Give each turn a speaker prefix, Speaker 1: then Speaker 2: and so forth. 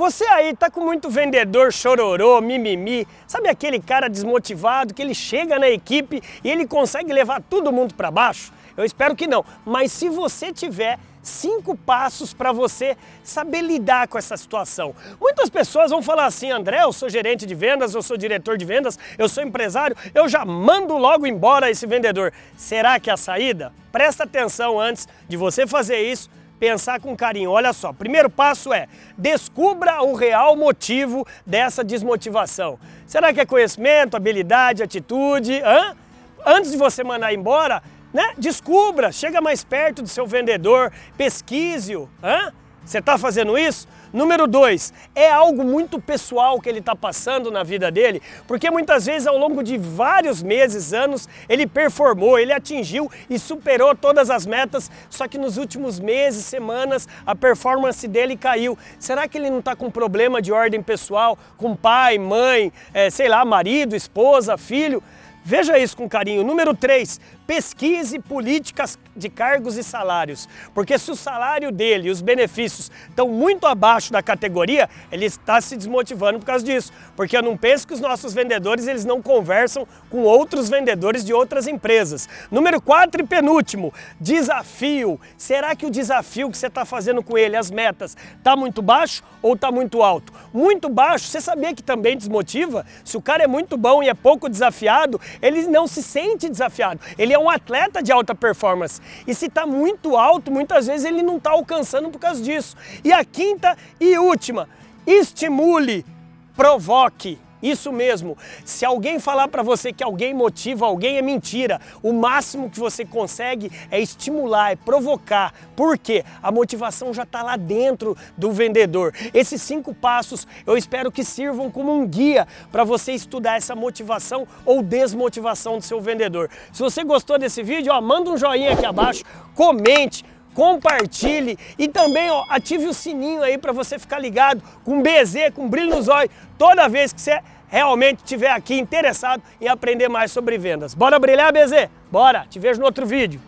Speaker 1: Você aí tá com muito vendedor chororô, mimimi, sabe aquele cara desmotivado que ele chega na equipe e ele consegue levar todo mundo para baixo? Eu espero que não, mas se você tiver cinco passos para você saber lidar com essa situação. Muitas pessoas vão falar assim, André, eu sou gerente de vendas, eu sou diretor de vendas, eu sou empresário, eu já mando logo embora esse vendedor. Será que é a saída? Presta atenção antes de você fazer isso pensar com carinho. Olha só, primeiro passo é descubra o real motivo dessa desmotivação. Será que é conhecimento, habilidade, atitude? Hã? Antes de você mandar embora, né? Descubra, chega mais perto do seu vendedor, pesquise-o. Você está fazendo isso? Número dois, é algo muito pessoal que ele está passando na vida dele, porque muitas vezes ao longo de vários meses, anos, ele performou, ele atingiu e superou todas as metas, só que nos últimos meses, semanas, a performance dele caiu. Será que ele não está com problema de ordem pessoal, com pai, mãe, é, sei lá, marido, esposa, filho? Veja isso com carinho. Número 3, pesquise políticas de cargos e salários. Porque se o salário dele e os benefícios estão muito abaixo da categoria, ele está se desmotivando por causa disso. Porque eu não penso que os nossos vendedores eles não conversam com outros vendedores de outras empresas. Número 4 e penúltimo, desafio. Será que o desafio que você está fazendo com ele, as metas, está muito baixo ou está muito alto? Muito baixo, você sabia que também desmotiva? Se o cara é muito bom e é pouco desafiado, ele não se sente desafiado. Ele é um atleta de alta performance. E se está muito alto, muitas vezes ele não está alcançando por causa disso. E a quinta e última, estimule, provoque. Isso mesmo. Se alguém falar para você que alguém motiva alguém é mentira. O máximo que você consegue é estimular, é provocar. Por quê? A motivação já está lá dentro do vendedor. Esses cinco passos eu espero que sirvam como um guia para você estudar essa motivação ou desmotivação do seu vendedor. Se você gostou desse vídeo, ó, manda um joinha aqui abaixo, comente compartilhe e também ó, ative o sininho aí para você ficar ligado com BZ, com brilho nos olhos, toda vez que você realmente estiver aqui interessado em aprender mais sobre vendas. Bora brilhar, BZ? Bora! Te vejo no outro vídeo.